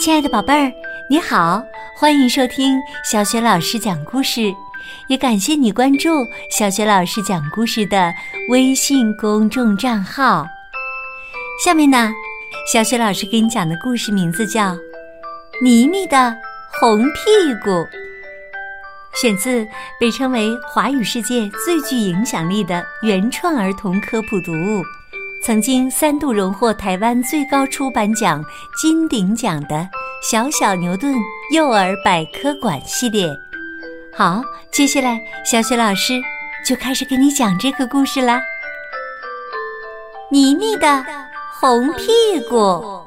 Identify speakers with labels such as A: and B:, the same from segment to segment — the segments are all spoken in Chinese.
A: 亲爱的宝贝儿，你好，欢迎收听小雪老师讲故事，也感谢你关注小雪老师讲故事的微信公众账号。下面呢，小雪老师给你讲的故事名字叫《妮妮的红屁股》，选自被称为华语世界最具影响力的原创儿童科普读物。曾经三度荣获台湾最高出版奖金鼎奖的《小小牛顿幼儿百科馆》系列，好，接下来小雪老师就开始给你讲这个故事啦。妮妮的红屁股，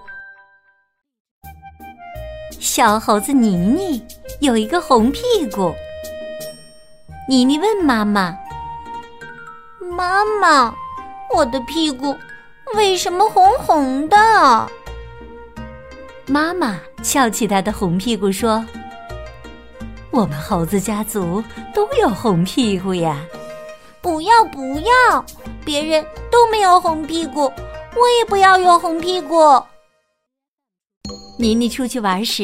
A: 小猴子妮妮有一个红屁股。妮妮问妈妈：“
B: 妈妈。”我的屁股为什么红红的？
A: 妈妈翘起她的红屁股说：“我们猴子家族都有红屁股呀！”
B: 不要不要，别人都没有红屁股，我也不要有红屁股。
A: 妮妮出去玩时，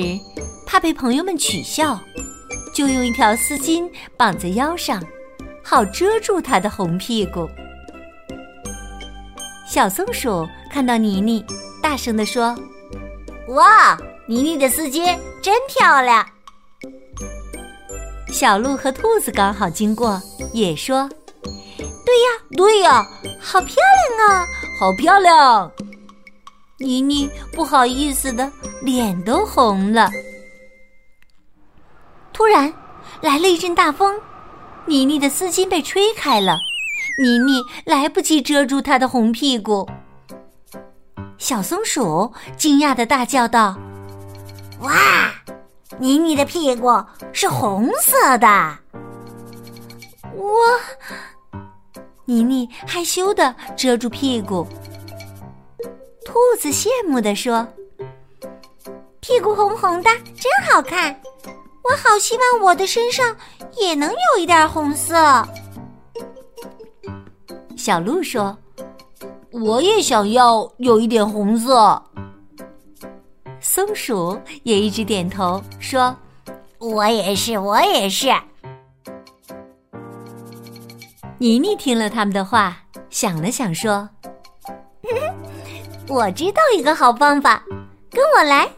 A: 怕被朋友们取笑，就用一条丝巾绑在腰上，好遮住她的红屁股。小松鼠看到妮妮，大声地说：“
B: 哇，妮妮的丝巾真漂亮！”
A: 小鹿和兔子刚好经过，也说：“
B: 对呀，对呀，好漂亮啊，好漂亮！”妮妮不好意思的脸都红了。
A: 突然来了一阵大风，妮妮的丝巾被吹开了。妮妮来不及遮住她的红屁股，小松鼠惊讶的大叫道：“
B: 哇，妮妮的屁股是红色的！”
A: 我，妮妮害羞的遮住屁股。兔子羡慕的说：“
B: 屁股红红的，真好看！我好希望我的身上也能有一点红色。”
A: 小鹿说：“
B: 我也想要有一点红色。”
A: 松鼠也一直点头说：“
B: 我也是，我也是。”
A: 妮妮听了他们的话，想了想说：“
B: 我知道一个好方法，跟我来。”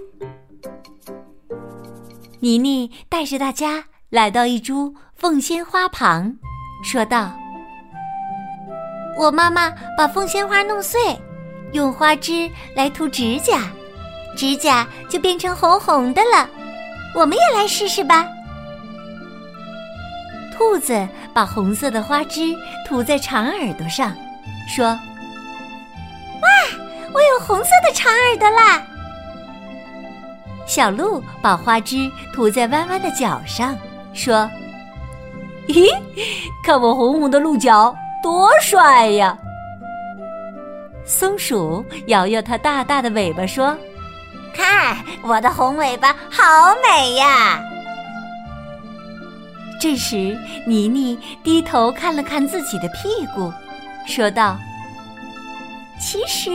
A: 妮妮带着大家来到一株凤仙花旁，说道。我妈妈把凤仙花弄碎，用花枝来涂指甲，指甲就变成红红的了。我们也来试试吧。兔子把红色的花枝涂在长耳朵上，说：“
B: 哇，我有红色的长耳朵啦！”
A: 小鹿把花枝涂在弯弯的脚上，说：“咦，看我红红的鹿角！”多帅呀！松鼠摇摇它大大的尾巴说：“
B: 看我的红尾巴，好美呀！”
A: 这时，妮妮低头看了看自己的屁股，说道：“其实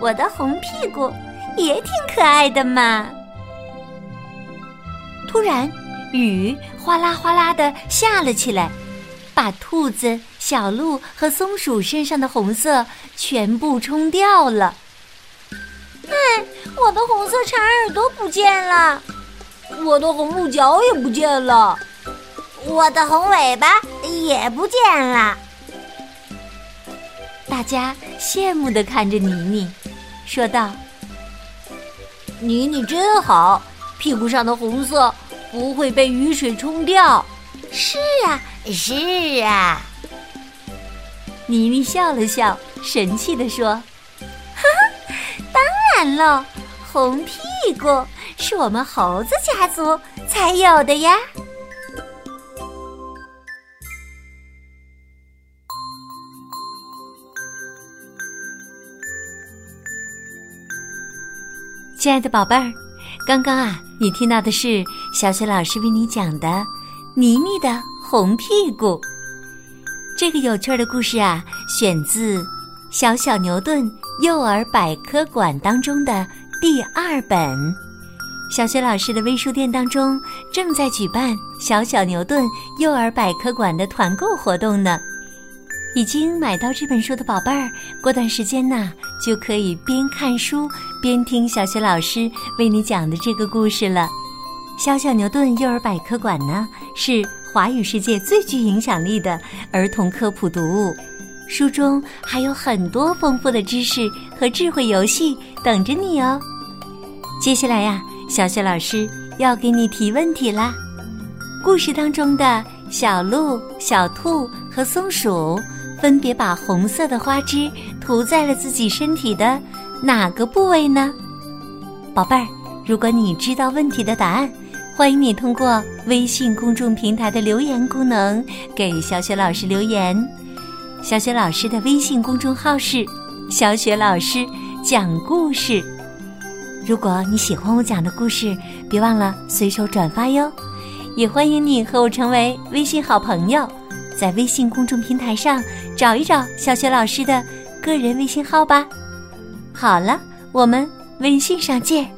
A: 我的红屁股也挺可爱的嘛。”突然，雨哗啦哗啦的下了起来。把兔子、小鹿和松鼠身上的红色全部冲掉了。
B: 哎，我的红色长耳朵不见了，
C: 我的红鹿角也不见了，
B: 我的红尾巴也不见了。
A: 大家羡慕的看着妮妮，说道：“
C: 妮妮真好，屁股上的红色不会被雨水冲掉。”
B: 是啊。是啊，
A: 妮妮笑了笑，神气地说：“
B: 哈哈，当然了，红屁股是我们猴子家族才有的呀。”
A: 亲爱的宝贝儿，刚刚啊，你听到的是小雪老师为你讲的妮妮的。红屁股，这个有趣的故事啊，选自《小小牛顿幼儿百科馆》当中的第二本《小学老师的微书店当中正在举办“小小牛顿幼儿百科馆”的团购活动呢。已经买到这本书的宝贝儿，过段时间呢就可以边看书边听小学老师为你讲的这个故事了。小小牛顿幼儿百科馆呢是华语世界最具影响力的儿童科普读物，书中还有很多丰富的知识和智慧游戏等着你哦。接下来呀。小雪老师要给你提问题啦！故事当中的小鹿、小兔和松鼠分别把红色的花枝涂在了自己身体的哪个部位呢？宝贝儿，如果你知道问题的答案，欢迎你通过微信公众平台的留言功能给小雪老师留言。小雪老师的微信公众号是“小雪老师讲故事”。如果你喜欢我讲的故事，别忘了随手转发哟。也欢迎你和我成为微信好朋友，在微信公众平台上找一找小雪老师的个人微信号吧。好了，我们微信上见。